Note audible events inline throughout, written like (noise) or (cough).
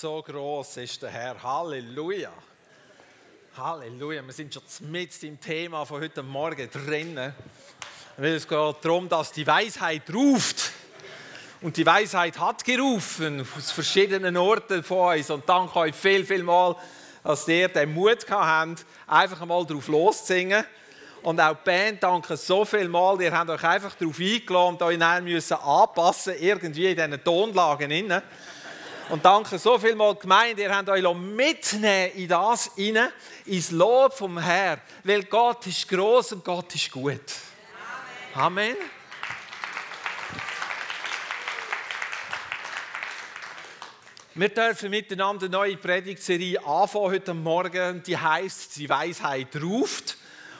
so groß ist der Herr. Halleluja. Halleluja. Wir sind schon mit im Thema von heute Morgen drinnen. Es geht darum, dass die Weisheit ruft. Und die Weisheit hat gerufen aus verschiedenen Orten von uns. Und danke euch viel, viel mal, dass ihr den Mut gehabt habt, einfach mal drauf loszusingen. Und auch die Band, danke so viel mal. Ihr habt euch einfach darauf eingeladen und euch müssen anpassen, irgendwie in diesen Tonlagen. Innen. Und danke so viel mal Gemeinde, ihr habt euch mitnehmen in das hinein, ins Lob vom Herrn. Weil Gott ist groß und Gott ist gut. Amen. Amen. Wir dürfen miteinander eine neue Predigtserie anfangen heute Morgen. Die heißt Die Weisheit ruft.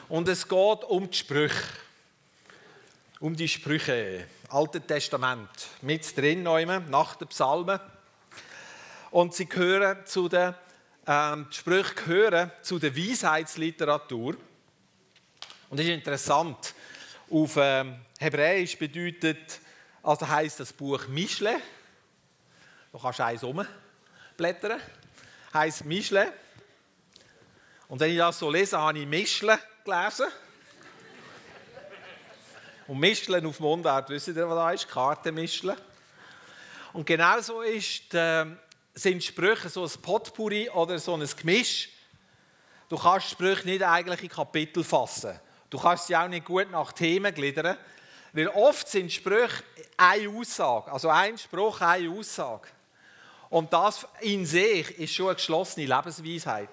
Und es geht um die Sprüche. Um die Sprüche. Alte Testament. Mit drin, nach den Psalmen. Und sie gehören zu den, ähm, die Sprüche gehören zu der Weisheitsliteratur. Und das ist interessant. Auf ähm, Hebräisch bedeutet, also heißt das Buch Mischle. Du kannst eins umblättern. Heißt Mischle. Und wenn ich das so lese, habe ich Mischle gelesen. Und Mischlen auf Mundart, wisst ihr, was das ist? Kartenmischlen. Und genauso ist, äh, sind Sprüche so ein Potpourri oder so ein Gemisch. Du kannst Sprüche nicht eigentlich in Kapitel fassen. Du kannst sie auch nicht gut nach Themen gliedern, weil oft sind Sprüche eine Aussage, also ein Spruch, eine Aussage. Und das in sich ist schon eine geschlossene Lebensweisheit.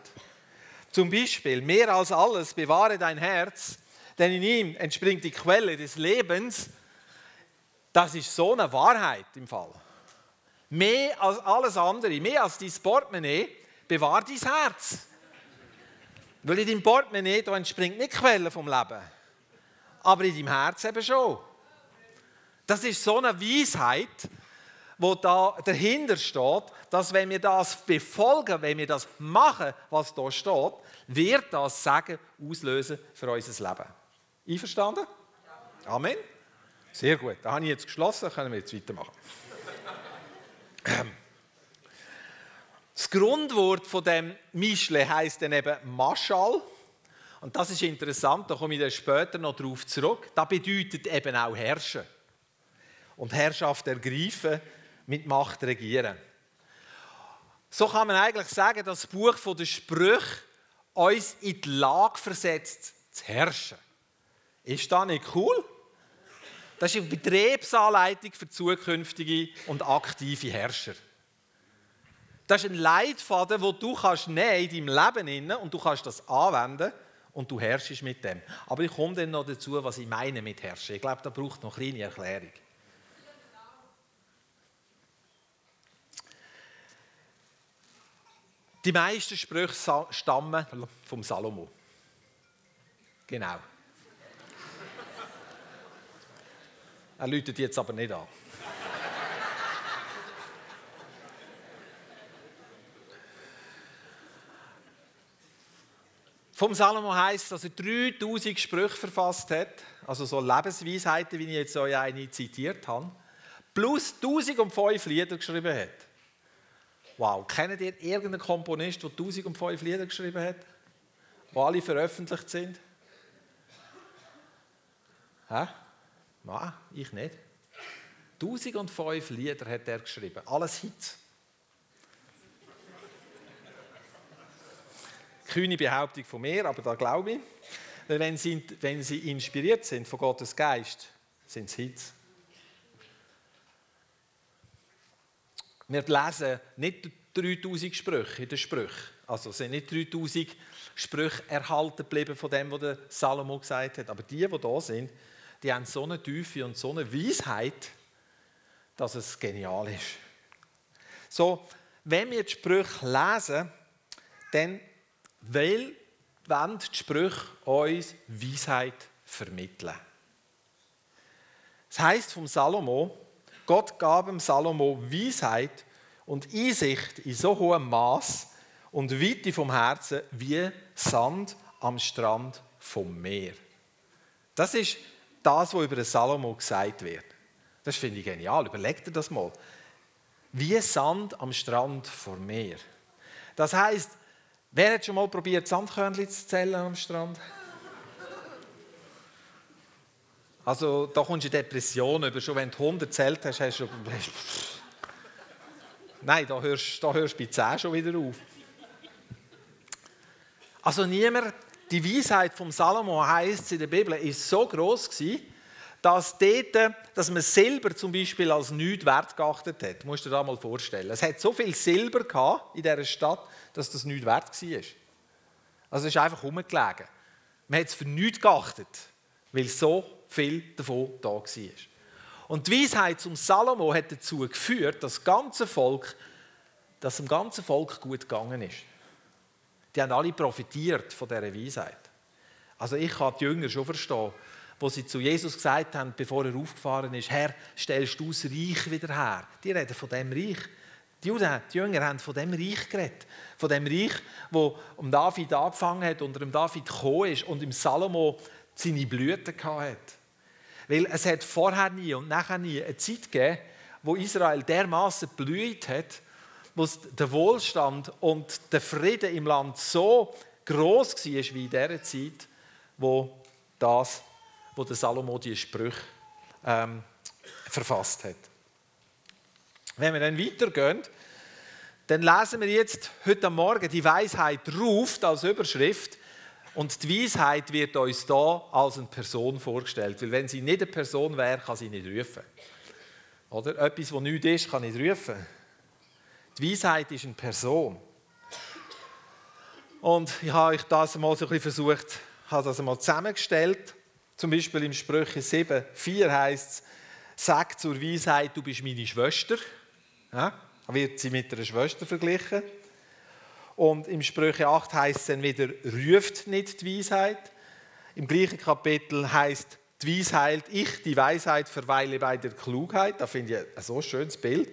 Zum Beispiel, mehr als alles bewahre dein Herz, denn in ihm entspringt die Quelle des Lebens. Das ist so eine Wahrheit im Fall. Mehr als alles andere, mehr als dein Portemonnaie, bewahr dein Herz. Weil in deinem Portemonnaie da entspringt nicht die Quelle vom Leben, aber in deinem Herz eben schon. Das ist so eine Weisheit, wo da dahinter steht, dass wenn wir das befolgen, wenn wir das machen, was da steht, wird das Sagen auslösen für unser Leben. Einverstanden? Amen. Sehr gut. Da habe ich jetzt geschlossen, können wir jetzt weitermachen. Das Grundwort von dem Mischle heißt dann eben Maschal. Und das ist interessant, da komme ich dann später noch darauf zurück. Das bedeutet eben auch herrschen. Und Herrschaft ergreifen, mit Macht regieren. So kann man eigentlich sagen, dass das Buch der Sprüche uns in die Lage versetzt, zu herrschen. Ist das nicht cool? Das ist eine Betriebsanleitung für zukünftige und aktive Herrscher. Das ist ein Leitfaden, den du kannst nehmen in deinem Leben und du kannst das anwenden und du herrschst mit dem. Aber ich komme dann noch dazu, was ich meine mit herrschen. Ich glaube, da braucht noch eine kleine Erklärung. Die meisten Sprüche stammen vom Salomo. Genau. Er läutet jetzt aber nicht an. Vom Salomo heißt, dass er 3000 Sprüche verfasst hat, also so Lebensweisheiten, wie ich jetzt euch eine zitiert habe, plus 1005 Lieder geschrieben hat. Wow, kennt ihr irgendeinen Komponist, der 1005 Lieder geschrieben hat? Die alle veröffentlicht sind? Hä? Nein, ich nicht. 1005 Lieder hat er geschrieben, alles Hits. Kühne Behauptung von mir, aber da glaube ich. Wenn sie, wenn sie inspiriert sind von Gottes Geist, sind es Hits. Wir lesen nicht 3000 Sprüche in den Sprüchen. Also sind nicht 3000 Sprüche erhalten geblieben von dem, was Salomo gesagt hat. Aber die, die da sind, die haben so eine Tiefe und so eine Weisheit, dass es genial ist. So, wenn wir die Sprüche lesen, dann wollen die Sprüche uns Weisheit vermitteln. Das heißt vom Salomo, Gott gab dem Salomo Weisheit und Einsicht in so hohem Maß und Weite vom Herzen wie Sand am Strand vom Meer. Das ist das, was über den Salomo gesagt wird. Das finde ich genial. Überleg dir das mal. wie Sand am Strand vor Meer. Das heißt, wer hat schon mal probiert, Sandkörnchen zu zählen am Strand? Also da kommst du in Depression über. Schon wenn du 100 zählt hast, hast du... Nein, da hörst, da hörst du bei 10 schon wieder auf. Also niemand, die Weisheit vom Salomo heißt in der Bibel, ist so groß gewesen, dass, dort, dass man Silber zum Beispiel als nichts wert geachtet hat. Du musst dir das mal vorstellen. Es hat so viel Silber in dieser Stadt, dass das nichts wert war. Also es ist einfach rumgelegen. Man hat es für nichts geachtet, weil so viel davon da war. Und die Weisheit zum Salomo hat dazu geführt, dass das ganze Volk, dass dem ganzen Volk gut gegangen ist. Die haben alle profitiert von dieser Weisheit. Also ich kann die Jünger schon verstehen, wo sie zu Jesus gesagt haben, bevor er aufgefahren ist, Herr, stellst du das Reich wieder her? Die reden von dem Reich. Die Juden, die Jünger haben von dem Reich geredet. Von dem Reich, wo um David angefangen hat, unter dem David gekommen ist und im Salomo seine Blüten hat. Weil es hat vorher nie und nachher nie eine Zeit gegeben, wo Israel dermaßen blüht hat, wo der Wohlstand und der Frieden im Land so groß war wie in dieser Zeit, wo das wo der Salomo die Sprüche ähm, verfasst hat. Wenn wir dann weitergehen, dann lesen wir jetzt heute Morgen die Weisheit ruft als Überschrift und die Weisheit wird uns da als eine Person vorgestellt, weil wenn sie nicht eine Person wäre, kann sie nicht rufen. Oder etwas, was nichts ist, kann nicht rufen. Die Weisheit ist eine Person. Und ich habe euch das mal so ein versucht, habe das mal zusammengestellt. Zum Beispiel im Sprüche 7, 4 heißt es, sag zur Weisheit, du bist meine Schwester. Ja, wird sie mit einer Schwester verglichen. Und im Sprüche 8 heißt es dann wieder, ruft nicht die Weisheit. Im gleichen Kapitel heißt die Weisheit, ich, die Weisheit, verweile bei der Klugheit. Da finde ich ein so schönes Bild.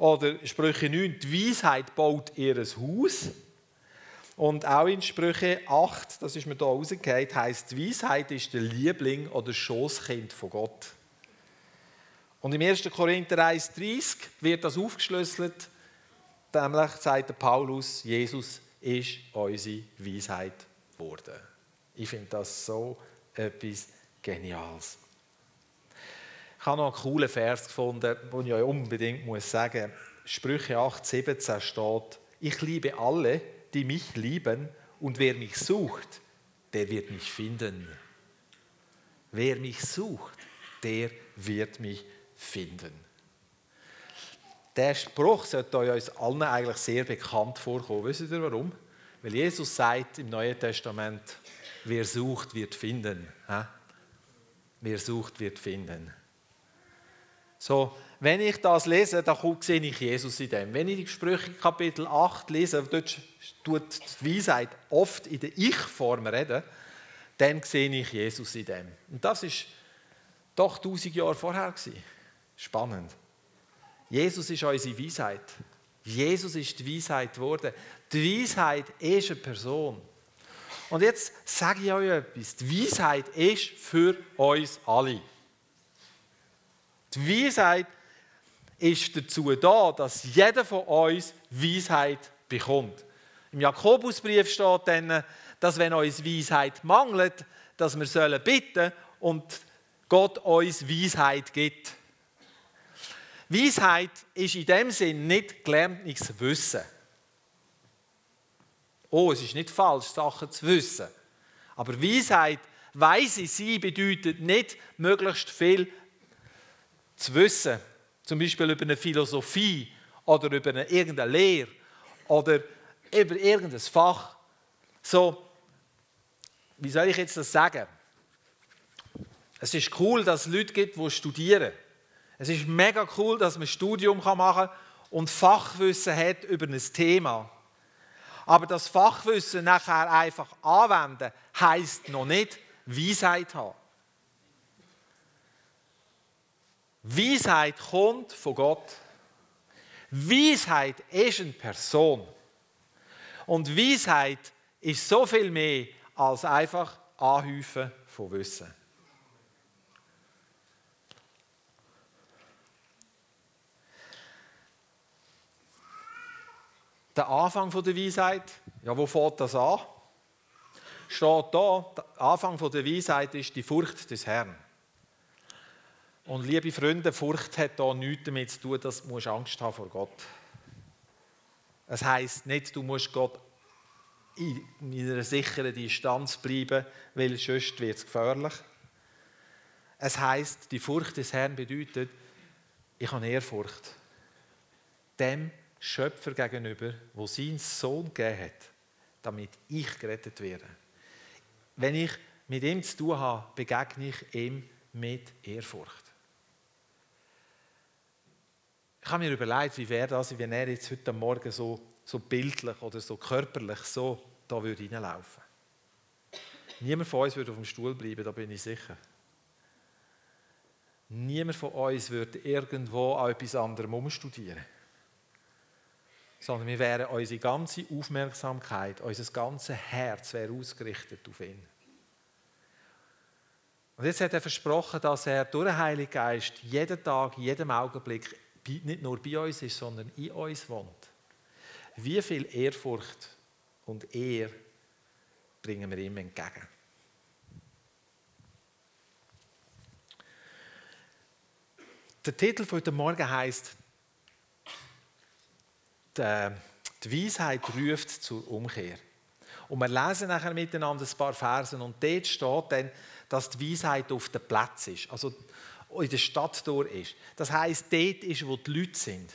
Oder Sprüche 9, die Weisheit baut ihr Haus. Und auch in Sprüche 8, das ist mir hier rausgefallen, heißt Weisheit ist der Liebling oder Schoßkind von Gott. Und im 1. Korinther 1,30 wird das aufgeschlüsselt, nämlich sagt Paulus, Jesus ist unsere Weisheit geworden. Ich finde das so etwas Geniales. Ich habe noch einen coolen Vers gefunden, den ich euch unbedingt muss sagen muss. Sprüche 8, 17 steht, ich liebe alle, die mich lieben, und wer mich sucht, der wird mich finden. Wer mich sucht, der wird mich finden. Der Spruch sollte uns allen eigentlich sehr bekannt vorkommen. Wisst ihr warum? Weil Jesus sagt im Neuen Testament, wer sucht, wird finden. Wer sucht, wird finden. So, wenn ich das lese, dann sehe ich Jesus in dem. Wenn ich die Sprüche Kapitel 8 lese, dort tut die Weisheit oft in der Ich-Form reden, dann sehe ich Jesus in dem. Und das ist doch tausend Jahre vorher. Spannend. Jesus ist unsere Weisheit. Jesus ist die Weisheit geworden. Die Weisheit ist eine Person. Und jetzt sage ich euch etwas. Die Weisheit ist für uns alle. Die Weisheit ist dazu da, dass jeder von uns Weisheit bekommt. Im Jakobusbrief steht dann, dass wenn uns Weisheit mangelt, dass wir sollen bitten und Gott uns Weisheit gibt. Weisheit ist in dem Sinn nicht gelerntes Wissen. Oh, es ist nicht falsch, Sachen zu wissen. Aber Weisheit, weise sie bedeutet nicht möglichst viel zu wissen zum Beispiel über eine Philosophie oder über eine, irgendeine Lehre oder über irgendein Fach. So, wie soll ich jetzt das sagen? Es ist cool, dass es Leute gibt, die studieren. Es ist mega cool, dass man ein Studium machen kann und Fachwissen hat über ein Thema. Aber das Fachwissen nachher einfach anwenden, heißt noch nicht Weisheit haben. Weisheit kommt von Gott. Weisheit ist eine Person. Und Weisheit ist so viel mehr als einfach Anhäufen von Wissen. der Anfang der Weisheit. Ja, wo fängt das an? Steht da, der Anfang der Weisheit ist die Furcht des Herrn. Und liebe Freunde, Furcht hat da nichts damit zu tun, dass du Angst haben vor Gott. Es heißt nicht, du musst Gott in einer sicheren Distanz bleiben, weil sonst wird es gefährlich. Es heißt, die Furcht des Herrn bedeutet, ich habe Ehrfurcht dem Schöpfer gegenüber, wo seinen Sohn gegeben hat, damit ich gerettet werde. Wenn ich mit ihm zu tun habe, begegne ich ihm mit Ehrfurcht. Ich habe mir überlegt, wie wäre das, wenn er jetzt heute Morgen so, so bildlich oder so körperlich so da würde reinlaufen. Niemand von uns würde auf dem Stuhl bleiben, da bin ich sicher. Niemand von uns würde irgendwo an etwas anderem umstudieren sondern wir wären unsere ganze Aufmerksamkeit, unser ganzes Herz wäre ausgerichtet auf ihn. Und jetzt hat er versprochen, dass er durch den Heiligen Geist jeden Tag, jedem Augenblick nicht nur bei uns ist, sondern in uns wohnt. Wie viel Ehrfurcht und Ehr bringen wir ihm entgegen? Der Titel von heute Morgen heißt die, Weisheit ruft zur Umkehr. Und wir lesen nachher miteinander ein paar Versen und dort steht dann, dass die Weisheit auf dem Platz ist, also in der Stadt durch ist. Das heißt, dort ist, wo die Leute sind.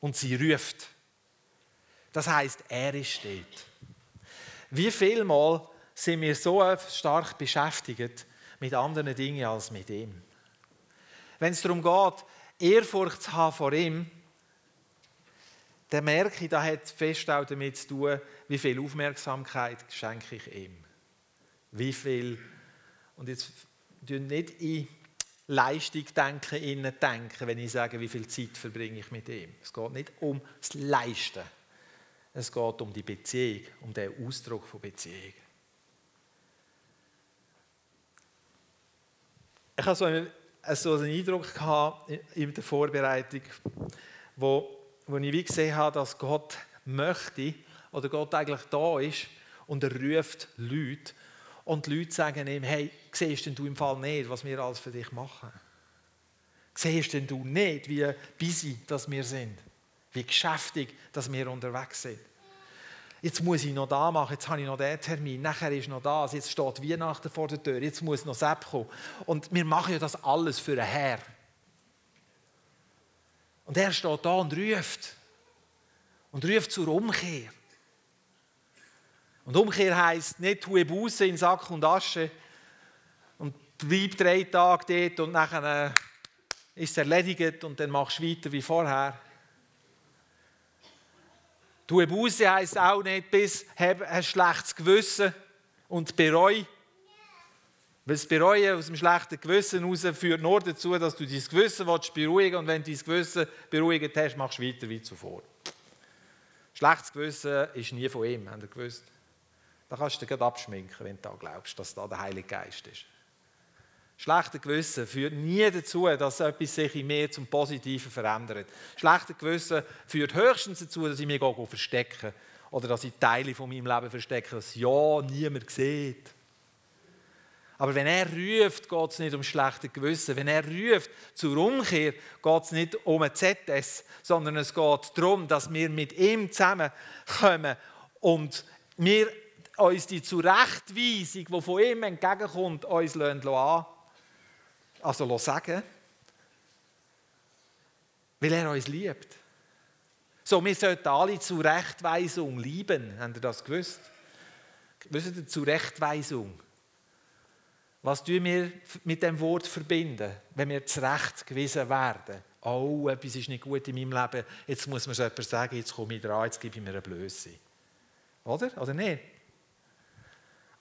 Und sie ruft. Das heißt, er ist dort. Wie viel Mal sind wir so stark beschäftigt mit anderen Dingen als mit ihm? Wenn es darum geht, Ehrfurcht zu haben vor ihm, dann merke ich, das hat fest auch damit zu tun, wie viel Aufmerksamkeit schenke ich ihm. Wie viel, und jetzt nicht in Leistung denken, innen denken, wenn ich sage, wie viel Zeit verbringe ich mit ihm. Es geht nicht um das Leisten. Es geht um die Beziehung, um den Ausdruck von Beziehung. Ich hatte so einen, so einen Eindruck in der Vorbereitung, wo wo ich wie gesehen habe, dass Gott möchte oder Gott eigentlich da ist und er ruft Leute und die Leute sagen ihm, hey, siehst denn du im Fall nicht, was wir alles für dich machen? Siehst denn du nicht, wie busy dass wir sind? Wie geschäftig, dass wir unterwegs sind? Jetzt muss ich noch da machen, jetzt habe ich noch den Termin, nachher ist noch das, jetzt steht Weihnachten vor der Tür, jetzt muss noch Sepp kommen. Und wir machen ja das alles für einen Herr. Und er steht da und ruft. Und ruft zur Umkehr. Und Umkehr heisst nicht, tue Buße in Sack und Asche und bleib drei Tage dort und nachher äh, ist es erledigt und dann machst du weiter wie vorher. Tue Buße heisst auch nicht, bis ein schlechtes Gewissen und bereu. Weil das Bereuen aus dem schlechten Gewissen heraus führt nur dazu, dass du dein Gewissen beruhigen willst und wenn du dein Gewissen beruhigt hast, machst du weiter wie zuvor. Schlechtes Gewissen ist nie von ihm, habt ihr gewusst? Da kannst du dir abschminken, wenn du da glaubst, dass da der Heilige Geist ist. Schlechtes Gewissen führt nie dazu, dass etwas sich in mir zum Positiven verändert. Schlechtes Gewissen führt höchstens dazu, dass ich mich verstecke oder dass ich Teile von meinem Leben verstecke, dass ja niemand sieht. Aber wenn er ruft, geht es nicht um schlechte Gewissen. Wenn er ruft zur Umkehr, geht es nicht um ein ZS, sondern es geht darum, dass wir mit ihm zusammenkommen und wir uns die Zurechtweisung, die von ihm entgegenkommt, uns an, also sagen, weil er uns liebt. So, wir sollten alle Zurechtweisung lieben. Habt ihr das gewusst? Wisst ihr, Zurechtweisung? Was tun wir mit dem Wort verbinden, wenn wir zurechtgewiesen werden? Oh, etwas ist nicht gut in meinem Leben. Jetzt muss mir so jemand sagen, jetzt komme ich dran, jetzt gebe ich mir eine Blöße. Oder? Oder nicht?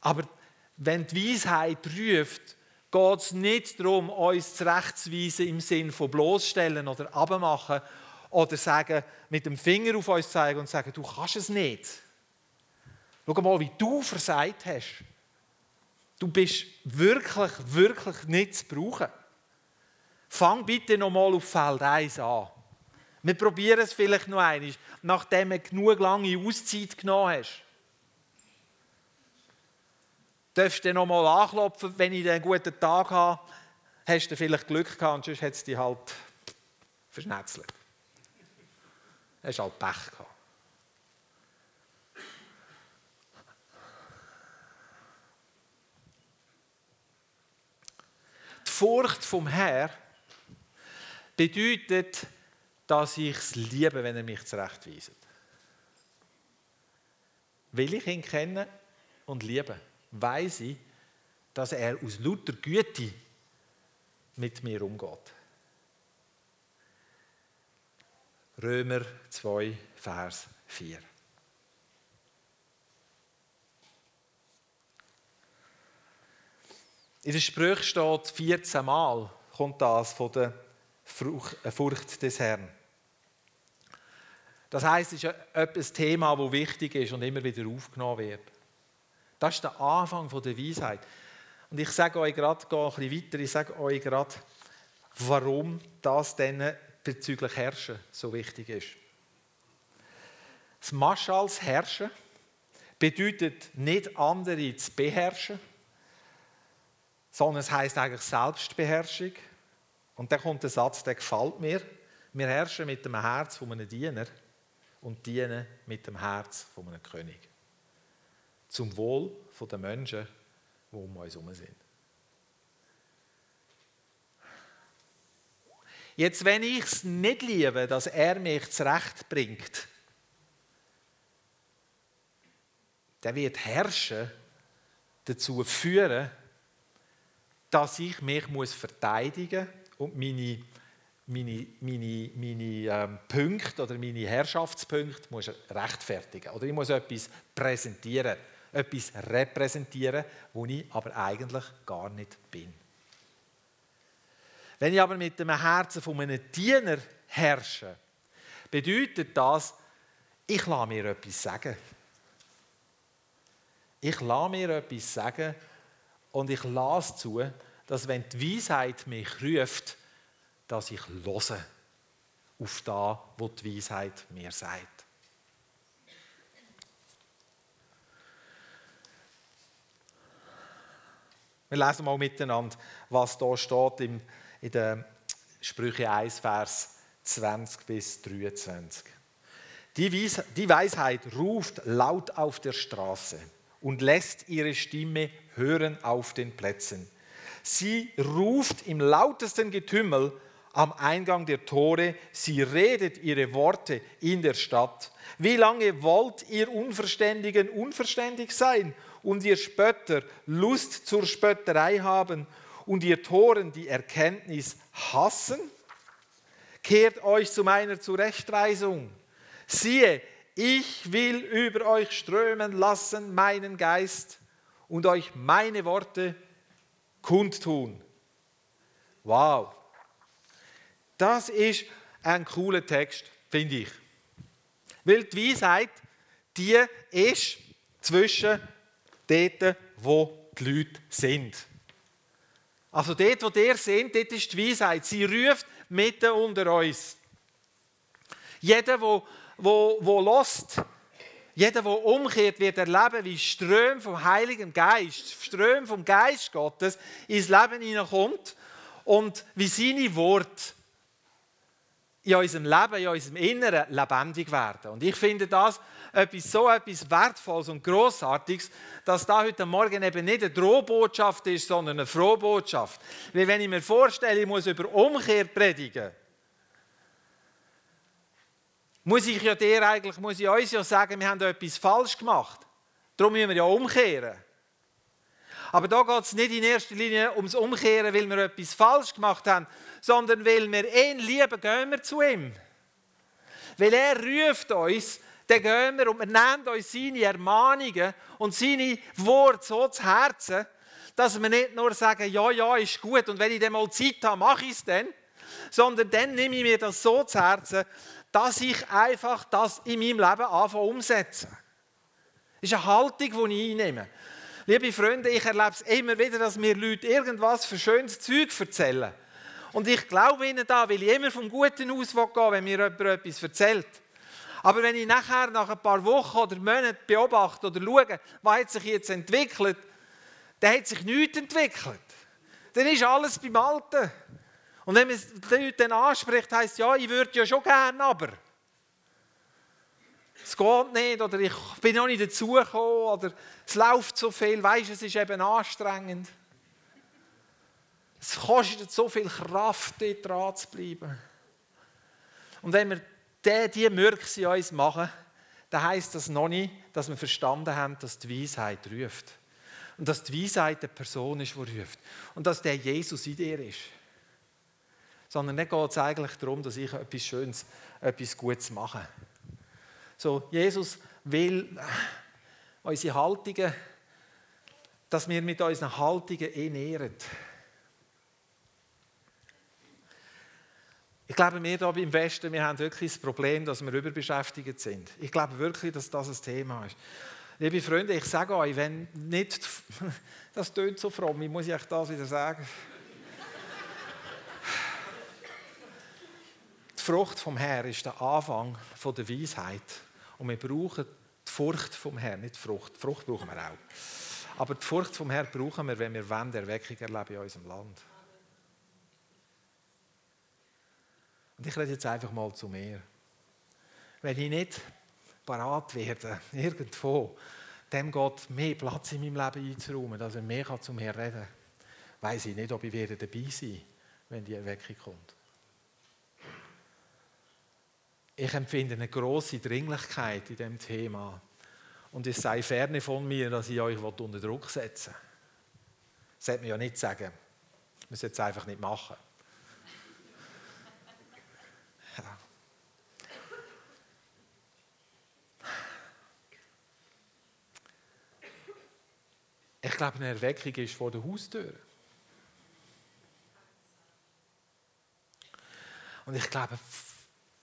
Aber wenn die Weisheit ruft, geht es nicht darum, uns zurechtzuweisen im Sinn von bloßstellen oder abmachen oder sagen, mit dem Finger auf uns zeigen und sagen, du kannst es nicht. Schau mal, wie du versagt hast. Du bist wirklich, wirklich nicht zu brauchen. Fang bitte nochmal auf Feld 1 an. Wir probieren es vielleicht noch einmal, nachdem du genug lange Auszeit genommen hast. Darfst du noch mal anklopfen, wenn ich einen guten Tag habe, hast du vielleicht Glück gehabt und sonst hat es dich halt verschnetzelt. Hast halt Pech gehabt. Die Furcht vom Herr bedeutet, dass ich es liebe, wenn er mich zurechtweist. Will ich ihn kennen und lieben, weiß ich, dass er aus lauter Güte mit mir umgeht. Römer 2, Vers 4. In der Sprüche steht 14 Mal, kommt das von der äh, Furcht des Herrn. Das heißt, es ist ein Thema, das wichtig ist und immer wieder aufgenommen wird. Das ist der Anfang der Weisheit. Und ich sage euch gerade, gehe ein bisschen weiter, ich sage euch gerade, warum das denn bezüglich Herrschen so wichtig ist. Das Maschals Herrschen bedeutet nicht andere zu beherrschen, sondern es heißt eigentlich Selbstbeherrschung. Und dann kommt der Satz, der gefällt mir. Wir herrschen mit dem Herz von einem Diener und dienen mit dem Herz von einem König. Zum Wohl der Menschen, die um uns herum sind. Jetzt, wenn ich es nicht liebe, dass er mich zurechtbringt, dann wird Herrschen dazu führen, dass ich mich muss verteidigen und meine, meine, meine, meine ähm, Punkte oder meine Herrschaftspunkte muss rechtfertigen. Oder ich muss etwas präsentieren, etwas repräsentieren, wo ich aber eigentlich gar nicht bin. Wenn ich aber mit dem Herzen von einem Diener herrsche, bedeutet das, ich lasse mir etwas sagen. Ich lasse mir etwas sagen und ich lasse zu, dass wenn die Weisheit mich ruft, dass ich lose auf das, was die Weisheit mir sagt. Wir lesen mal miteinander, was da steht in den Sprüche 1, Vers 20 bis 23. Die Weisheit ruft laut auf der Straße und lässt ihre Stimme hören auf den Plätzen. Sie ruft im lautesten Getümmel am Eingang der Tore, sie redet ihre Worte in der Stadt. Wie lange wollt ihr Unverständigen unverständig sein und ihr Spötter Lust zur Spötterei haben und ihr Toren die Erkenntnis hassen? Kehrt euch zu meiner Zurechtweisung. Siehe, ich will über euch strömen lassen meinen Geist und euch meine Worte kundtun. Wow. Das ist ein cooler Text, finde ich. Weil die Weisheit, die ist zwischen dort, wo die Leute sind. Also dort, wo der sind, dort ist die Weisheit. Sie ruft mitten unter uns. Jeder, wo, wo, wo lost, jeder, der umkehrt, wird erleben, wie Ström vom Heiligen Geist, Ström vom Geist Gottes ins Leben hineinkommt und wie seine Worte in unserem Leben, in unserem Inneren lebendig werden. Und ich finde das etwas so etwas Wertvolles und Großartiges, dass da heute Morgen eben nicht eine Drohbotschaft ist, sondern eine Frohbotschaft. Weil wenn ich mir vorstelle, ich muss über Umkehr predigen, muss ich ja dir eigentlich, muss ich uns ja sagen, wir haben da etwas falsch gemacht. Darum müssen wir ja umkehren. Aber da geht es nicht in erster Linie ums Umkehren, weil wir etwas falsch gemacht haben, sondern weil wir ihn lieben, gehen wir zu ihm. Weil er ruft uns, dann gehen wir und wir nehmen uns seine Ermahnungen und seine Worte so zu Herzen, dass wir nicht nur sagen, ja, ja, ist gut und wenn ich dann mal Zeit habe, mache ich es dann, sondern dann nehme ich mir das so zu Herzen, dass ich einfach das in meinem Leben anfange umsetzen. Das ist eine Haltung, die ich einnehme. Liebe Freunde, ich erlebe es immer wieder, dass mir Leute irgendwas für schönes Zeug erzählen. Und ich glaube ihnen da, weil ich immer vom Guten ausgehe, wenn mir jemand etwas erzählt. Aber wenn ich nachher nach ein paar Wochen oder Monaten beobachte oder schaue, was hat sich jetzt entwickelt, dann hat sich nichts entwickelt. Dann ist alles beim Alten. Und wenn man die Leute dann anspricht, heisst ja, ich würde ja schon gerne, aber es geht nicht oder ich bin noch nicht dazugekommen oder es läuft so viel, weißt es ist eben anstrengend. Es kostet so viel Kraft, dort dran zu bleiben. Und wenn wir die, die Mürkse in uns machen, dann heisst das noch nicht, dass wir verstanden haben, dass die Weisheit ruft. Und dass die Weisheit eine Person ist, die ruft. Und dass der Jesus in dir ist. Sondern dann geht es eigentlich darum, dass ich etwas Schönes, etwas Gutes mache. So, Jesus will unsere Haltungen, dass wir mit unseren Haltungen ihn ehren. Ich glaube, wir hier im Westen, wir haben wirklich das Problem, dass wir überbeschäftigt sind. Ich glaube wirklich, dass das ein Thema ist. Liebe Freunde, ich sage euch, wenn nicht, (laughs) das tönt so fromm, wie muss ich euch das wieder sagen? Die Frucht vom Herrn ist der Anfang der Weisheit. Und wir brauchen die Furcht vom Herrn, nicht die Frucht. Die Frucht brauchen wir auch. Aber die Furcht vom Herrn brauchen wir, wenn wir Erweckung erleben in unserem Land. Und ich rede jetzt einfach mal zu mir. Wenn ich nicht parat werde, (laughs) irgendwo, dem geht mehr Platz in meinem Leben einzuräumen, dass er mehr zu mir reden kann, weiß ich nicht, ob ich dabei sein werde, wenn die Erweckung kommt. Ich empfinde eine große Dringlichkeit in diesem Thema. Und es sei ferne von mir, dass ich euch unter Druck setze. Das sollte man ja nicht sagen. Man sollte es einfach nicht machen. Ich glaube, eine Erweckung ist vor der Haustür. Und ich glaube,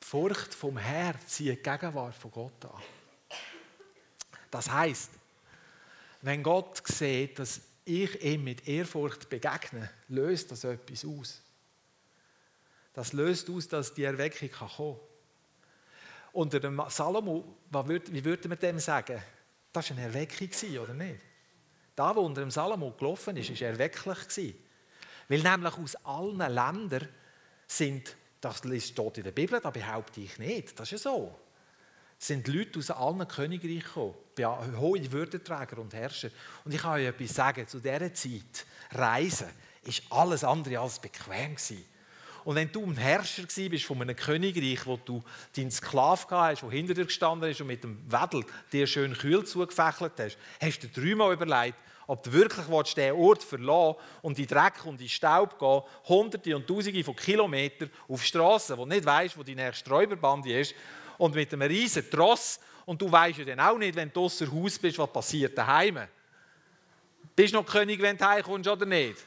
die Furcht vom Herrn zieht die Gegenwart von Gott an. Das heißt, wenn Gott sieht, dass ich ihm mit Ehrfurcht begegne, löst das etwas aus. Das löst aus, dass die Erweckung kommen kann. Unter dem Salomo, wie würde man dem sagen? Das war eine Erweckung, oder nicht? Da, wo unter dem Salomo gelaufen ist, war erwecklich. Weil nämlich aus allen Ländern sind, das steht in der Bibel, das behaupte ich nicht, das ist ja so, sind Leute aus allen Königreichen gekommen, hohe Würdenträger und Herrscher. Und ich kann euch etwas sagen, zu dieser Zeit, Reisen, ist alles andere als bequem gewesen. Und wenn du ein Herrscher bist von einem Königreich, wo du deinen Sklaven hast, der hinter dir gestanden ist und mit dem Wedel dir schön kühl zugefächelt hast, hast du dir dreimal überlegt, ob du wirklich diesen Ort verlassen und in Dreck und in Staub gehen, hunderte und tausende von Kilometern auf Straßen, wo du nicht weißt, wo die nächste Räuberbande ist, und mit einem riesen Tross, und du weißt ja dann auch nicht, wenn du außer Haus bist, was passiert daheim. Bist du noch König, wenn du heimkommst oder nicht?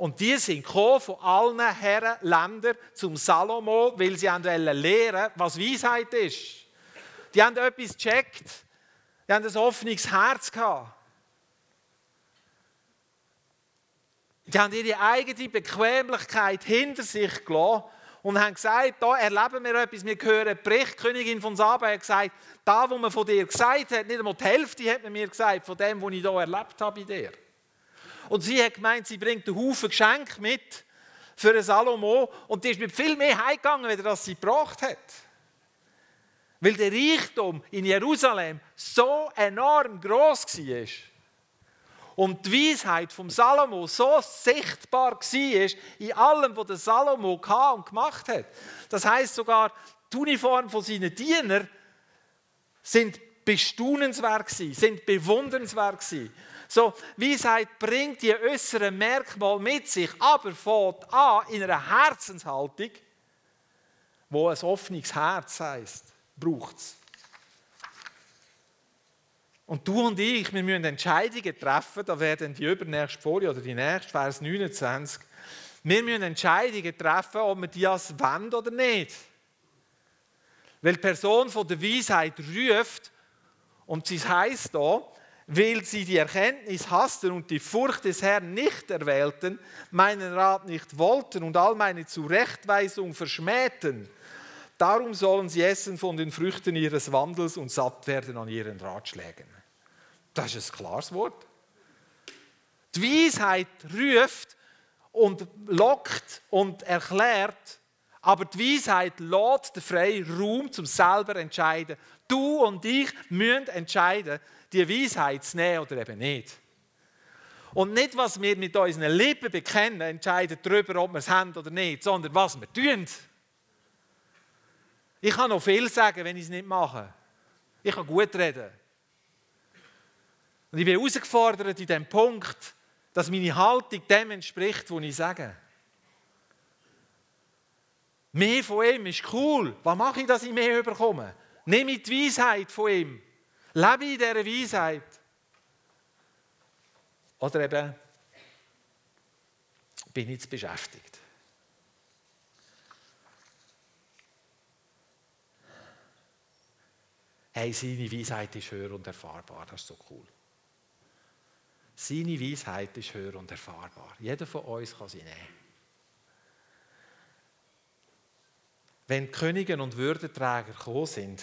Und die sind von allen Herren Ländern zum Salomo, weil sie lernen was Weisheit ist. Die haben etwas gecheckt. Die haben ein offenes Herz gehabt. Die haben ihre eigene Bequemlichkeit hinter sich gelassen und haben gesagt, da erleben wir etwas, wir hören Bericht, die Königin von Saba hat gesagt, da, wo man von dir gesagt hat, nicht einmal die Hälfte hat man mir gesagt, von dem, was ich hier erlebt habe bei dir. Und sie hat gemeint, sie bringt einen Haufen Geschenke mit für einen Salomo und die ist mit viel mehr heimgegangen, als das sie gebracht hat. Weil der Reichtum in Jerusalem so enorm groß war. Und die Weisheit vom Salomo so sichtbar war in allem, was der Salomo und gemacht hat. Das heißt sogar, die Uniform von seinen Dienern sind bestaunenswert sind bewundernswert so, Weisheit bringt die äußeren Merkmale mit sich, aber fängt an in einer Herzenshaltung, wo ein offenes Herz heisst, braucht es. Und du und ich, wir müssen Entscheidungen treffen, da werden die übernächste Folie oder die nächste, Vers 29. Wir müssen Entscheidungen treffen, ob wir das wollen oder nicht. Weil die Person von der Weisheit ruft, und sie heißt da, weil sie die Erkenntnis hassten und die Furcht des Herrn nicht erwählten, meinen Rat nicht wollten und all meine Zurechtweisung verschmähten. Darum sollen sie essen von den Früchten ihres Wandels und satt werden an ihren Ratschlägen. Das ist ein klares Wort. Die Weisheit ruft und lockt und erklärt, aber die Weisheit lädt den freien Raum zum selber entscheiden. Du und ich müssen entscheiden, die Weisheit zu nehmen oder eben nicht. Und nicht, was wir mit unseren Lippen bekennen, entscheidet darüber, ob wir es haben oder nicht, sondern was wir tun. Ich kann noch viel sagen, wenn ich es nicht mache. Ich kann gut reden. Und ich bin herausgefordert in dem Punkt, dass meine Haltung dem entspricht, was ich sage. Mehr von ihm ist cool. Was mache ich, dass ich mehr überkomme? Nehme ich die Weisheit von ihm. Lebe in dieser Weisheit. Oder eben bin ich jetzt beschäftigt. Hey, seine Weisheit ist höher und erfahrbar. Das ist so cool. Seine Weisheit ist höher und erfahrbar. Jeder von uns kann sie nehmen. Wenn Könige und Würdenträger gekommen sind,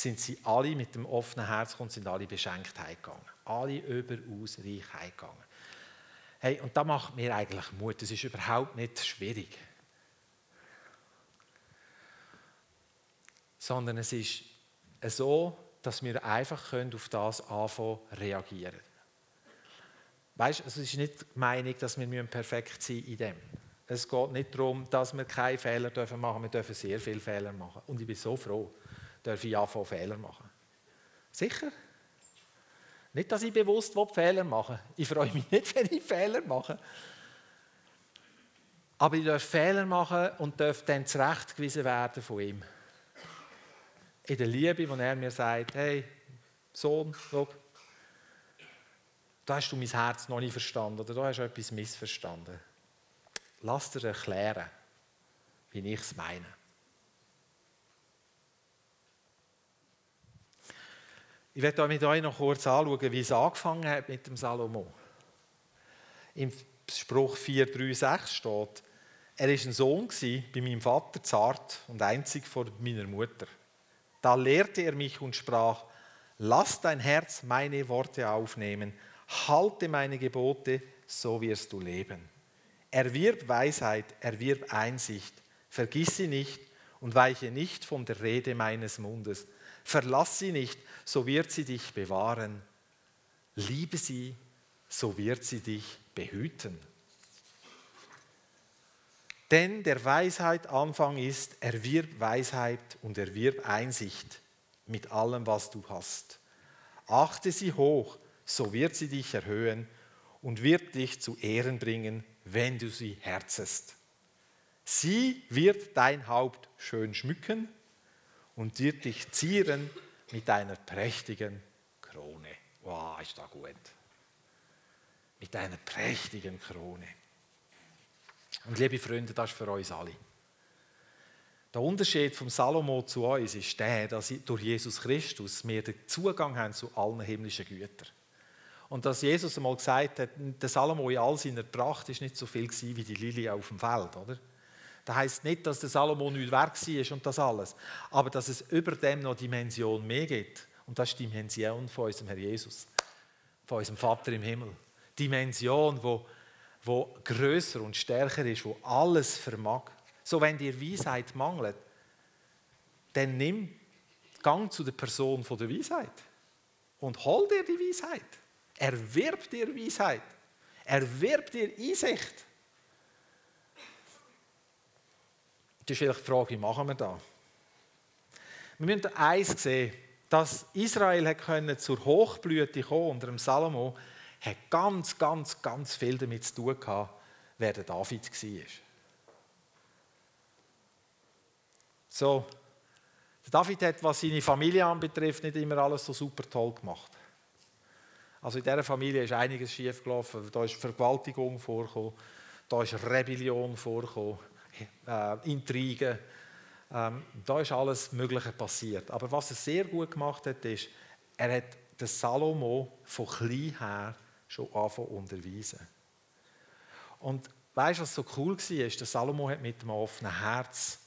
sind sie alle mit dem offenen Herz und sind alle beschenkt heimgegangen. Alle überaus reich heimgegangen. Hey, und da macht mir eigentlich Mut. Das ist überhaupt nicht schwierig. Sondern es ist so, dass wir einfach auf das anfangen reagieren Weißt, es ist nicht die Meinung, dass wir perfekt sein in dem. Es geht nicht darum, dass wir keine Fehler machen dürfen. Wir dürfen sehr viele Fehler machen. Und ich bin so froh, darf ich anfangen, Fehler machen. Sicher? Nicht, dass ich bewusst Fehler machen will. Ich freue mich nicht, (laughs) wenn ich Fehler mache. Aber ich darf Fehler machen und darf dann zurechtgewiesen werden von ihm. In der Liebe, wo er mir sagt, hey, Sohn, schau, da hast du mein Herz noch nicht verstanden oder da hast du etwas missverstanden. Lass dir erklären, wie ich es meine. Ich werde mit euch noch kurz anschauen, wie es angefangen hat mit dem Salomo. Im Spruch 4, 3, 6 steht, er war ein Sohn bei meinem Vater, zart und einzig vor meiner Mutter. Da lehrte er mich und sprach, lass dein Herz meine Worte aufnehmen, halte meine Gebote, so wirst du leben. Erwirb Weisheit, erwirb Einsicht, vergiss sie nicht und weiche nicht von der Rede meines Mundes. Verlass sie nicht, so wird sie dich bewahren. Liebe sie, so wird sie dich behüten. Denn der Weisheit Anfang ist, erwirb Weisheit und erwirb Einsicht mit allem, was du hast. Achte sie hoch, so wird sie dich erhöhen und wird dich zu Ehren bringen, wenn du sie herzest. Sie wird dein Haupt schön schmücken und wird dich zieren mit einer prächtigen Krone. Wow, ist da gut. Mit einer prächtigen Krone. Und liebe Freunde, das ist für uns alle. Der Unterschied vom Salomo zu uns ist der, dass durch Jesus Christus wir den Zugang haben zu allen himmlischen Gütern. Und dass Jesus einmal gesagt hat, der Salomo in all seiner Pracht ist nicht so viel wie die Lilie auf dem Feld, oder? Das heißt nicht, dass der Salomo nicht wert war und das alles, aber dass es über dem noch Dimension mehr gibt. Und das ist die Dimension von unserem Herr Jesus, von unserem Vater im Himmel. Dimension, wo, wo größer und stärker ist, wo alles vermag. So, wenn dir Weisheit mangelt, dann nimm Gang zu der Person der Weisheit und hol dir die Weisheit. Erwirb dir Weisheit. Erwirb dir Einsicht. Das ist vielleicht die Frage, wie machen wir das? Wir müssen eins sehen, dass Israel können zur Hochblüte kommen unter dem Salomo, hat ganz, ganz, ganz viel damit zu tun gehabt, wer der David war. So, der David hat, was seine Familie anbetrifft, nicht immer alles so super toll gemacht. Also in dieser Familie ist einiges schiefgelaufen. Da ist Vergewaltigung vorgekommen, da ist Rebellion vorgekommen, äh, Intrigen. Ähm, da ist alles Mögliche passiert. Aber was er sehr gut gemacht hat, ist, er hat der Salomo von klein her schon anfangen unterweisen. Und weißt du, was so cool war? Der Salomo hat mit einem offenen Herz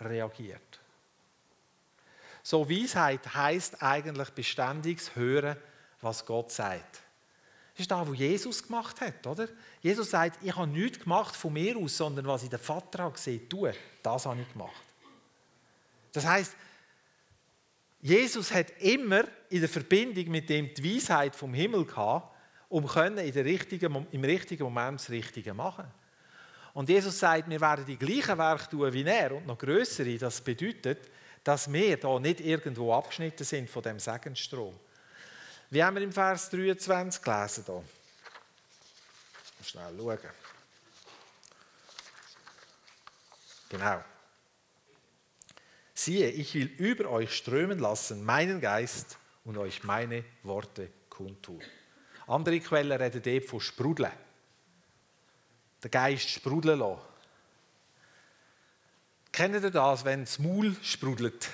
reagiert. So Weisheit heißt eigentlich beständiges Hören, was Gott sagt. Das ist das, was Jesus gemacht hat, oder? Jesus sagt, ich habe nichts gemacht von mir aus, sondern was ich den Vater gesehen tue, das habe ich gemacht. Das heißt, Jesus hat immer in der Verbindung mit dem die Weisheit vom Himmel gehabt, um können in der richtigen, im richtigen Moment das Richtige machen. Und Jesus sagt, wir werden die gleichen Werke tun wie er und noch größere. Das bedeutet, dass wir da nicht irgendwo abgeschnitten sind von dem Segensstrom. Wie haben wir im Vers 23 gelesen hier? Schnell schauen. Genau. Siehe, ich will über euch strömen lassen meinen Geist und euch meine Worte kundtun. Andere Quellen reden dort von Sprudeln. Der Geist sprudeln lassen. Kennt ihr das, wenn das Maul sprudelt?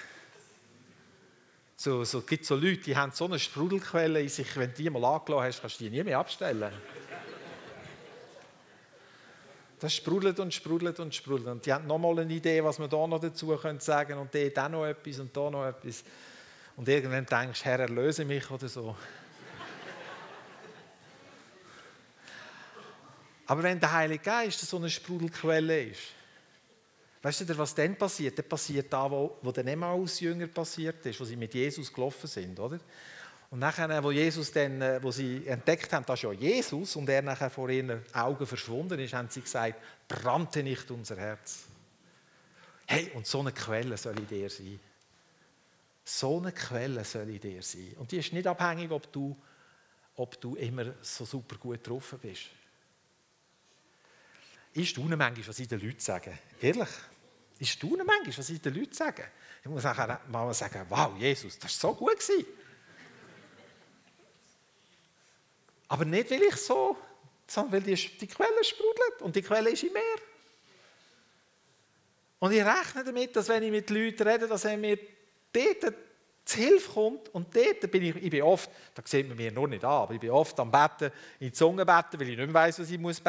So, so gibt so Leute, die haben so eine Sprudelquelle in sich, wenn du die mal angelassen hast, kannst du die nie mehr abstellen. Das sprudelt und sprudelt und sprudelt. Und die haben nochmal eine Idee, was man da noch dazu können sagen und dort auch noch etwas und da noch etwas. Und irgendwann denkst du, Herr, erlöse mich oder so. Aber wenn der Heilige Geist so eine Sprudelquelle ist, weißt du, was dann passiert? Dann passiert da, wo, wo dann Emmaus Jünger passiert ist, wo sie mit Jesus gelaufen sind, oder? Und nachher, wo Jesus dann, äh, wo sie entdeckt haben, das ist ja Jesus, und er nachher vor ihren Augen verschwunden ist, haben sie gesagt, brannte nicht unser Herz. Hey, und so eine Quelle soll in dir sein. So eine Quelle soll in dir sein. Und die ist nicht abhängig, ob du, ob du immer so super gut drauf bist. Ich staune manchmal, was ich den Leuten sage. Ehrlich. Ich staune manchmal, was ich den Leuten sage. Ich muss nachher mal sagen, wow, Jesus, das war so gut. Aber nicht, weil ich so, sondern weil die, die Quelle sprudelt und die Quelle ist im Meer. Und ich rechne damit, dass wenn ich mit Leuten rede, dass er mir dort zu Hilfe kommt. Und dort bin ich, ich bin oft, da sieht man mir nur nicht an, aber ich bin oft am Betten, in die Zunge beten, weil ich nicht mehr weiss, was ich beten muss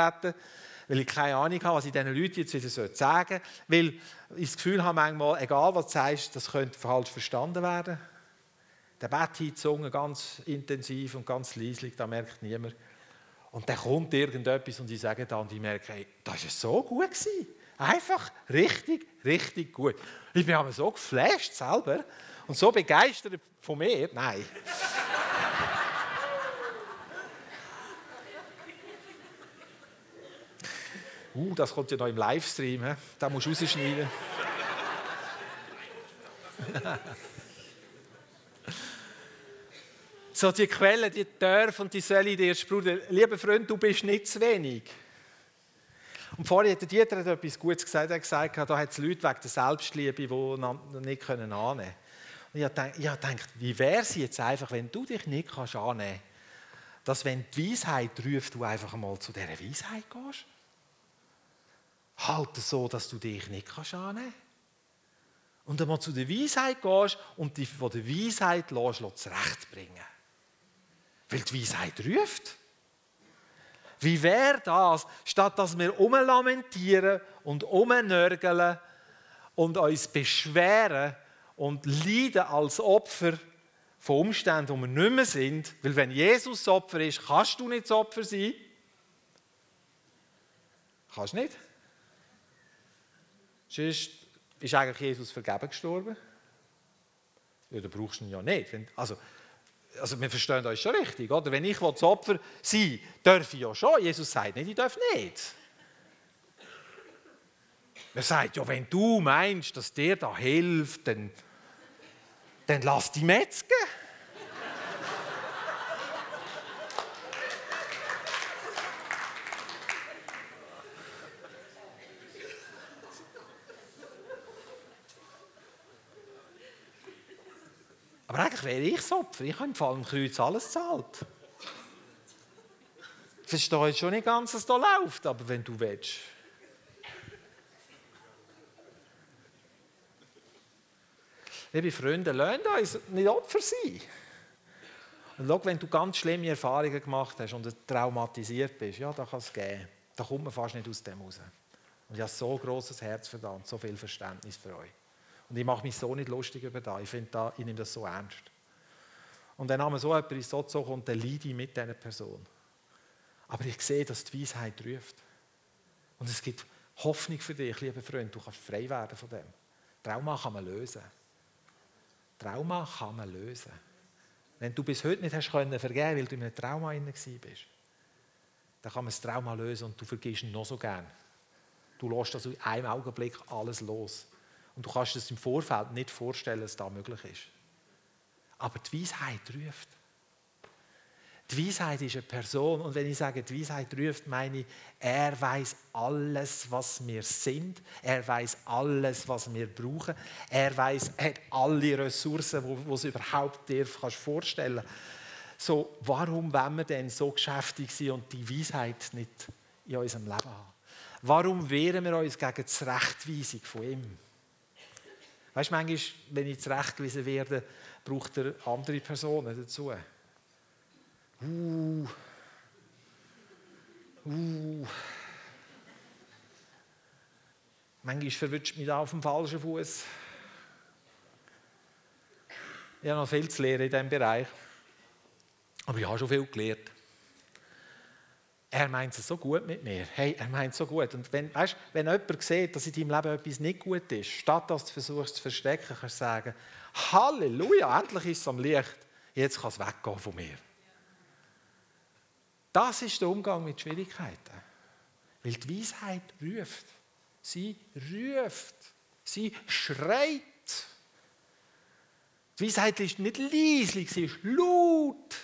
weil ich keine Ahnung habe, was ich diesen Leuten jetzt wieder sagen soll. Weil ich das Gefühl habe, manchmal, egal was du sagst, das könnte falsch verstanden werden. Der Bett in die Zunge ganz intensiv und ganz leislich, da merkt niemand. Und dann kommt irgendetwas und ich sage dann und ich merke, hey, das war so gut. Gewesen. Einfach richtig, richtig gut. Ich bin aber so geflasht selber und so begeistert von mir. Nein. Uh, das kommt ja noch im Livestream, he? da musst du rausschneiden. (laughs) so, die Quellen, die dürfen und die sollen dir sprudeln. Lieber Freund, du bist nicht zu wenig. Und vorher hat der Dieter etwas Gutes gesagt. Er hat gesagt, da hat es Leute wegen der Selbstliebe, die nicht annehmen können. Und ich habe gedacht, wie wäre es jetzt einfach, wenn du dich nicht annehmen kannst, dass wenn die Weisheit ruft, du einfach mal zu dieser Weisheit gehst? Halte so, dass du dich nicht kannst annehmen kannst. Und einmal zu der Weisheit gehst und dich von der Weisheit lässt, zurechtbringen. Weil die Weisheit ruft. Wie wäre das, statt dass wir umlamentieren und umnörgeln und uns beschweren und leiden als Opfer von Umständen, wo wir nicht mehr sind? Weil wenn Jesus das Opfer ist, kannst du nicht das Opfer sein. Kannst nicht. Sonst ist eigentlich Jesus vergeben gestorben. Ja, dann brauchst du ihn ja nicht. Also, also wir verstehen uns schon richtig, oder? Wenn ich das Opfer sein darf ich ja schon. Jesus sagt nicht, ich darf nicht. Er sagt, ja, wenn du meinst, dass dir da hilft, dann, dann lass die Metzger. Aber eigentlich wäre ich das Opfer. Ich habe im Fall im Kreuz alles zahlt. Ich verstehe schon nicht ganz, was da läuft, aber wenn du willst. Liebe Freunde, lasst uns nicht Opfer sein. Und schau, wenn du ganz schlimme Erfahrungen gemacht hast und traumatisiert bist, ja, da kann es gehen. Da kommt man fast nicht aus dem raus. Und ich habe so ein grosses Herz und so viel Verständnis für euch. Und ich mache mich so nicht lustig über das. Ich, da, ich nehme das so ernst. Und dann haben wir so jemand in Sozo kommt, dann leide ich mit dieser Person. Aber ich sehe, dass die Weisheit ruft. Und es gibt Hoffnung für dich, lieber Freund. Du kannst frei werden von dem. Trauma kann man lösen. Trauma kann man lösen. Wenn du bis heute nicht hast können vergeben, weil du in einem Trauma bist, dann kann man das Trauma lösen und du vergisst ihn noch so gern. Du lässt also in einem Augenblick alles los. Und du kannst es im Vorfeld nicht vorstellen, dass das möglich ist. Aber die Weisheit ruft. Die Weisheit ist eine Person und wenn ich sage, die Weisheit ruft, meine ich, er weiß alles, was wir sind. Er weiß alles, was wir brauchen. Er weiß, er hat alle Ressourcen, die es überhaupt dir kannst vorstellen. So, warum wollen wir denn so geschäftig sein und die Weisheit nicht in unserem Leben haben? Warum wehren wir uns gegen die Zurechtweisung von ihm? Weißt du, manchmal, wenn ich zurechtgewiesen werde, braucht er andere Personen dazu. Uh. Uh. Manchmal verwünscht mich da auf dem falschen Fuß. Ich habe noch viel zu lernen in diesem Bereich. Aber ich habe schon viel gelernt. Er meint es so gut mit mir. Hey, er meint es so gut. Und wenn, weißt, wenn jemand sieht, dass in deinem Leben etwas nicht gut ist, statt dass du versuchst zu verstecken, kannst du sagen, Halleluja, endlich ist es am Licht. Jetzt kann es weggehen von mir. Das ist der Umgang mit Schwierigkeiten. Weil die Weisheit ruft. Sie ruft. Sie schreit. Die Weisheit ist nicht leislich, sie ist laut.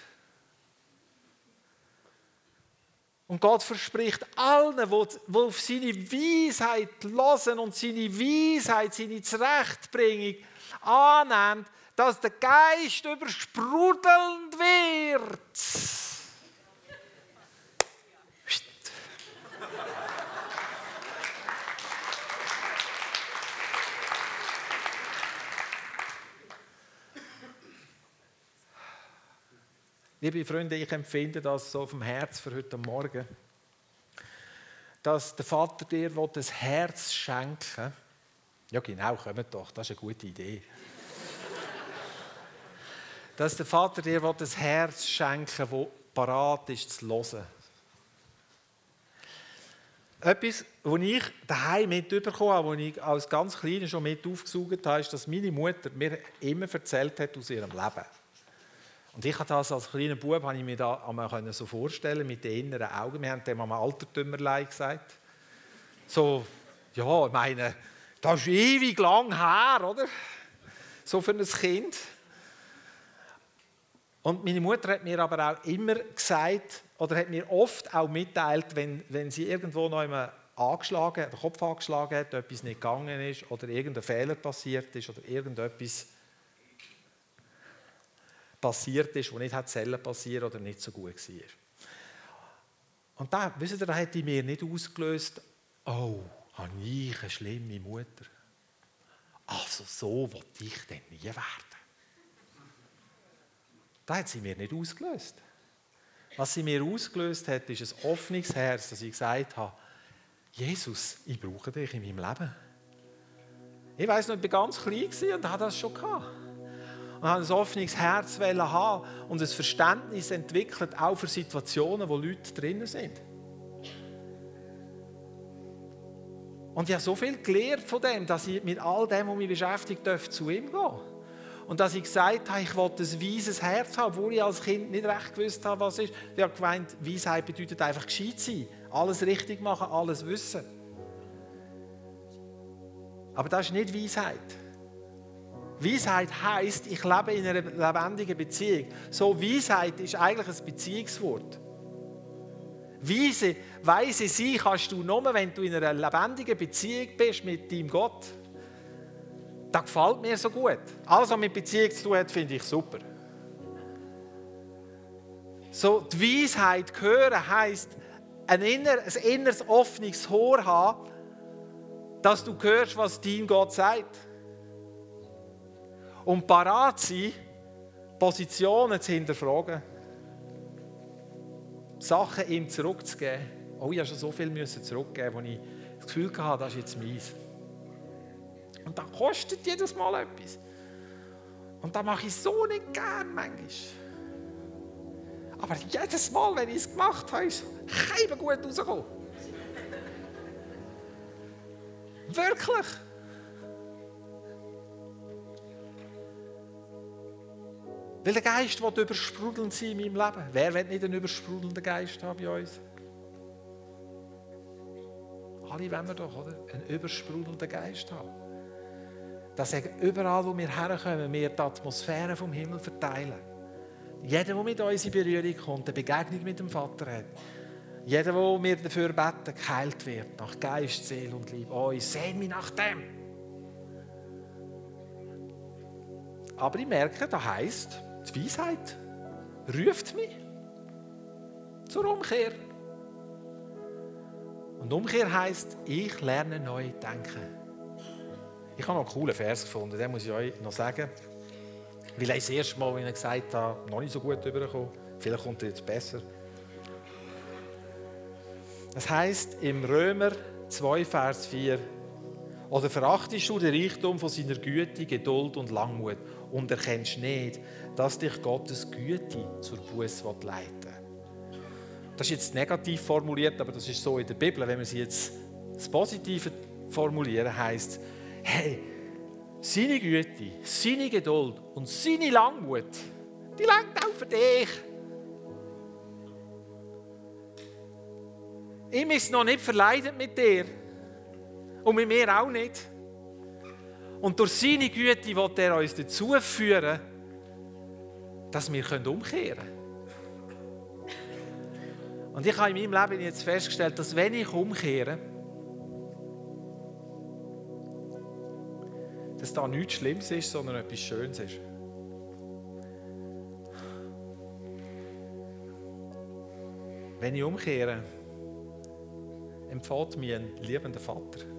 Und Gott verspricht allen, die auf seine Weisheit hören und seine Weisheit, seine Zurechtbringung annehmen, dass der Geist übersprudelnd wird. Liebe Freunde, ich empfinde das so vom Herz für heute Morgen, dass der Vater dir das Herz schenken Ja, genau, kommt doch, das ist eine gute Idee. dass der Vater dir das Herz schenken das parat ist zu hören. Etwas, was ich daheim mitbekommen habe, was ich als ganz Kleiner schon mit aufgesaugt habe, ist, dass meine Mutter mir immer erzählt hat aus ihrem Leben. Und ich habe das als kleiner Bub habe ich mir da einmal so vorstellen mit den inneren Augen. Wir haben dem am Altertümerlein gesagt. So, ja, meine, das ist ewig lang her, oder? So für ein Kind. Und meine Mutter hat mir aber auch immer gesagt, oder hat mir oft auch mitteilt, wenn, wenn sie irgendwo noch einmal angeschlagen, den Kopf angeschlagen hat, etwas nicht gegangen ist oder irgendein Fehler passiert ist oder irgendetwas passiert ist, was nicht hätte passieren oder nicht so gut war. Und da, wisst ihr, da hätte ich mir nicht ausgelöst, oh, habe ich eine schlimme Mutter. Also so wollte ich denn nie werden. Da hat sie mir nicht ausgelöst. Was sie mir ausgelöst hat, ist ein offenes Herz, dass ich gesagt habe, Jesus, ich brauche dich in meinem Leben. Ich weiß noch, ich war ganz klein und hatte das schon gehabt und haben ein offenes Herz haben und ein Verständnis entwickelt, auch für Situationen, wo Leute drinnen sind. Und ich habe so viel gelernt von dem, dass ich mit all dem, was mich beschäftigt, zu ihm gehen Und dass ich gesagt habe, ich wollte ein weises Herz haben, obwohl ich als Kind nicht recht gewusst habe, was ist. Ich habe gemeint, Weisheit bedeutet einfach gescheit sein. Alles richtig machen, alles wissen. Aber das ist nicht Weisheit. Weisheit heißt, ich lebe in einer lebendigen Beziehung. So Weisheit ist eigentlich ein Beziehungswort. Weise, weise sein kannst du nur, wenn du in einer lebendigen Beziehung bist mit deinem Gott. Das gefällt mir so gut. Alles, was mit Beziehung zu tun hat, finde ich super. So, die Weisheit hören heisst, ein, inner, ein inneres offenes Ohr haben, dass du hörst, was dein Gott sagt und parat sein, Positionen zu hinterfragen, Sachen ihm zurückzugeben. Oh, ich musste schon so viel zurückgeben, wo ich das Gefühl hatte, das ist jetzt meins. Und das kostet jedes Mal etwas. Und das mache ich so nicht gern manchmal. Aber jedes Mal, wenn ich es gemacht habe, ist es gut rausgekommen. Wirklich. Weil der Geist will übersprudelnd sein in meinem Leben. Wer will nicht einen übersprudelnden Geist haben bei uns? Alle wollen wir doch, oder? Einen übersprudelnden Geist haben. Dass überall, wo wir herkommen, wir die Atmosphäre vom Himmel verteilen. Jeder, der mit uns in Berührung kommt, eine Begegnung mit dem Vater hat. Jeder, der mir dafür beten, geheilt wird, nach Geist, Seele und Liebe. Oh, ich sehne mich nach dem. Aber ich merke, das heisst, die Weisheit ruft mich zur Umkehr. Und Umkehr heisst, ich lerne neu denken. Ich habe noch einen coolen Vers gefunden, den muss ich euch noch sagen. Weil ich das erste Mal, wie ich gesagt habe, noch nicht so gut übergekommen. Vielleicht kommt er jetzt besser. Das heißt im Römer 2, Vers 4, oder verachtest du den Reichtum von seiner Güte, Geduld und Langmut und erkennst nicht, dass dich Gottes Güte zur Buße leiten will? Das ist jetzt negativ formuliert, aber das ist so in der Bibel. Wenn wir sie jetzt das Positive formulieren, heißt hey, seine Güte, seine Geduld und seine Langmut, die lenkt auch für dich. Ihm ist noch nicht verleidet mit dir. Und mit mir auch nicht. Und durch seine Güte will er uns dazu führen, dass wir umkehren können. Und ich habe in meinem Leben jetzt festgestellt, dass wenn ich umkehre, dass da nichts Schlimmes ist, sondern etwas Schönes ist. Wenn ich umkehre, empfiehlt mir ein liebender Vater.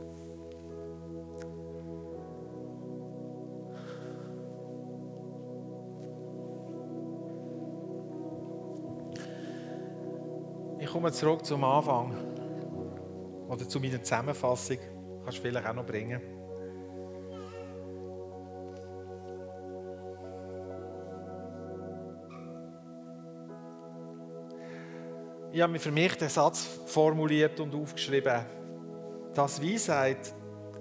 Komme zurück zum Anfang oder zu meiner Zusammenfassung. Kannst du vielleicht auch noch bringen. ich habe mir für mich den Satz formuliert und aufgeschrieben, dass Weisheit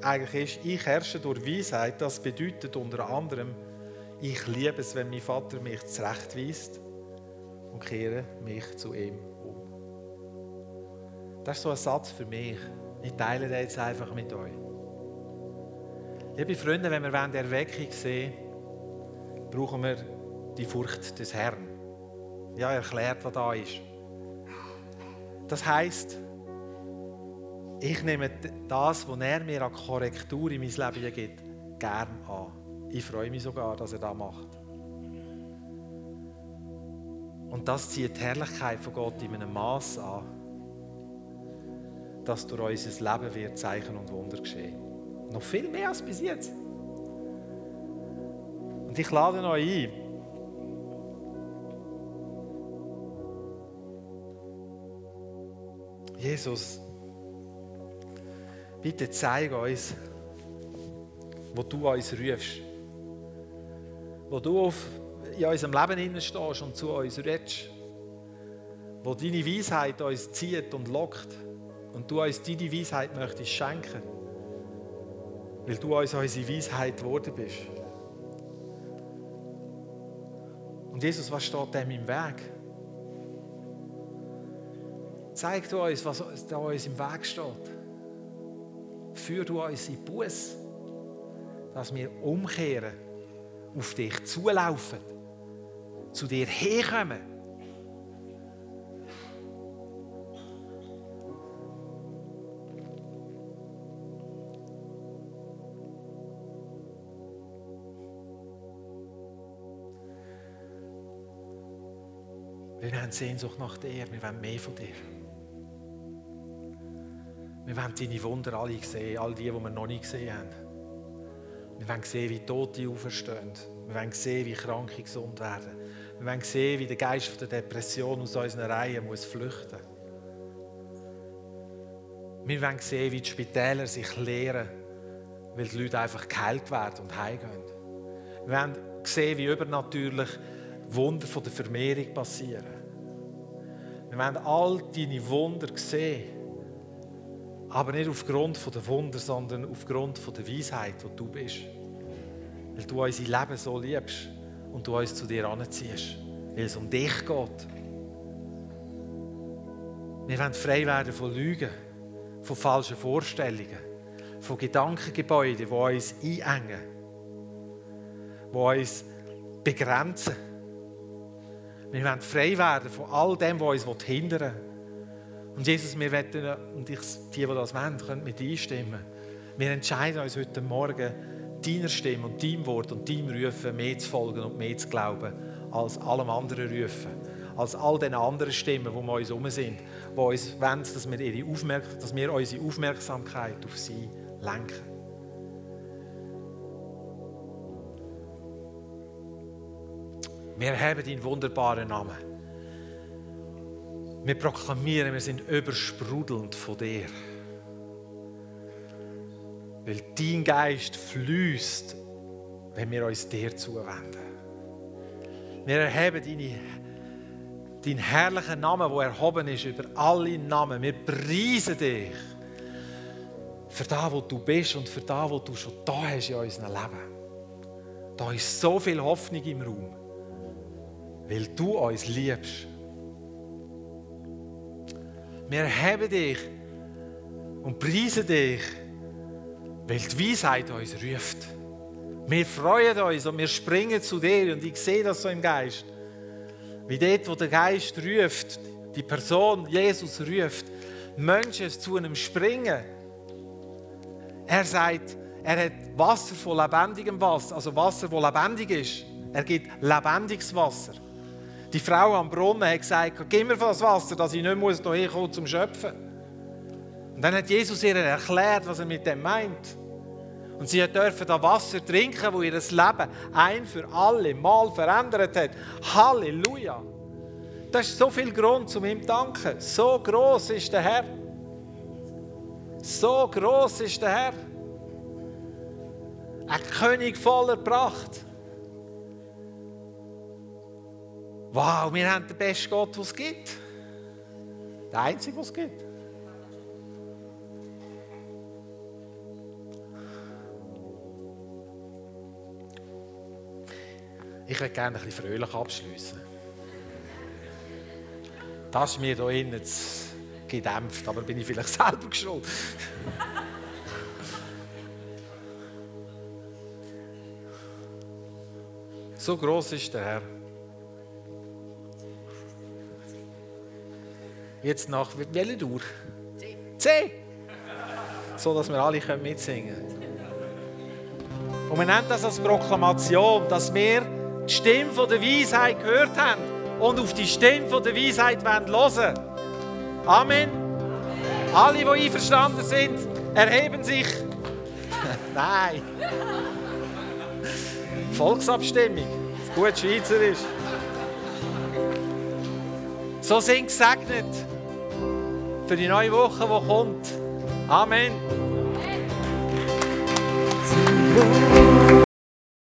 eigentlich ist, ich herrsche durch Weisheit, das bedeutet unter anderem, ich liebe es, wenn mein Vater mich zurechtweist und kehre mich zu ihm. Das ist so ein Satz für mich. Ich teile den jetzt einfach mit euch. Liebe Freunde, wenn wir die Erweckung sehen brauchen wir die Furcht des Herrn. Ja, erklärt, was da ist. Das heißt, ich nehme das, was er mir an Korrektur in mein Leben gibt, gern an. Ich freue mich sogar, dass er das macht. Und das zieht die Herrlichkeit von Gott in einem Maß an, dass durch unser Leben wird Zeichen und Wunder geschehen. Noch viel mehr als bis jetzt. Und ich lade euch ein, Jesus, bitte zeig uns, wo du uns rufst. Wo du auf, in unserem Leben stehst und zu uns redest. Wo deine Weisheit uns zieht und lockt. Und du uns deine Weisheit möchtest schenken. Weil du uns unsere Weisheit geworden bist. Und Jesus, was steht dem im Weg? Zeig du uns, was da uns im Weg steht. Führ du uns in Bus, dass wir umkehren, auf dich zulaufen, zu dir herkommen. Haben Sehnsucht nach dir, wir wollen mehr von dir. Wir wollen deine Wunder alle sehen, all die, die wir noch nicht gesehen haben. Wir wollen sehen, wie Tote auferstehen. Wir wollen sehen, wie Kranke gesund werden. Wir wollen sehen, wie der Geist der Depression aus unseren Reihen muss flüchten Wir wollen sehen, wie die Spitäler sich leeren, weil die Leute einfach geheilt werden und heimgehen. Wir wollen sehen, wie übernatürlich Wunder von der Vermehrung passieren. Wir wollen all deine Wunder sehen, aber nicht aufgrund der Wunder, sondern aufgrund der Weisheit, die du bist. Weil du unser Leben so liebst und du uns zu dir anziehst, weil es um dich geht. Wir wollen frei werden von Lügen, von falschen Vorstellungen, von Gedankengebäuden, die uns einengen, die uns begrenzen. Wir wollen frei werden von all dem, was uns hindern will. Und Jesus, wir wollen, und ich, die, die das wollen, können mit einstimmen. Wir entscheiden uns heute Morgen, deiner Stimme und deinem Wort und deinem Rufen mehr zu folgen und mehr zu glauben, als allem anderen Rufen. Als all den anderen Stimmen, die um uns herum sind, die uns wollen, dass wir, ihre dass wir unsere Aufmerksamkeit auf sie lenken. Wir haben deinen wunderbaren Namen. Wir proklamieren, wir sind übersprudelnd von dir. Weil dein Geist fließt, wenn wir uns dir zuwenden. Wir erheben deine, deinen herrlichen Namen, der erhoben ist über alle Namen. Wir preisen dich für das, wo du bist und für das, was du schon da hast in unserem Leben. Da ist so viel Hoffnung im Raum, weil du uns liebst. Wir erheben dich und preisen dich weil die Weisheit uns ruft. Wir freuen uns und wir springen zu dir und ich sehe das so im Geist. Wie dort, wo der Geist ruft, die Person Jesus ruft, Menschen zu einem springen. Er sagt, er hat Wasser von lebendigem Wasser, also Wasser, das lebendig ist. Er gibt lebendiges Wasser. Die Frau am Brunnen hat gesagt, gib mir das Wasser, dass ich nicht muss hierher kommen zum Schöpfen. Und dann hat Jesus ihr erklärt, was er mit dem meint. Und sie dürfen das Wasser trinken, wo ihr Leben ein für alle Mal verändert hat. Halleluja! Das ist so viel Grund, um ihm zu danken. So groß ist der Herr. So groß ist der Herr. Ein König voller Pracht. Wow, wir haben den besten Gott, den es gibt. Der einzige, den es gibt. Ich würde gerne ein bisschen fröhlich abschließen. Das ist mir hier innen gedämpft, aber bin ich vielleicht (laughs) selber geschuld. so groß ist der Herr. Jetzt nach welcher Uhr? C. So, dass wir alle mitsingen können. Und wir nennen das als Proklamation, dass wir die Stimme der Weisheit gehört haben und auf die Stimme der Weisheit hören wollen. Amen. Alle, die einverstanden sind, erheben sich. (laughs) Nein. Volksabstimmung. Gut Schweizerisch. So sind gesegnet für die neue Woche, die kommt. Amen. Amen.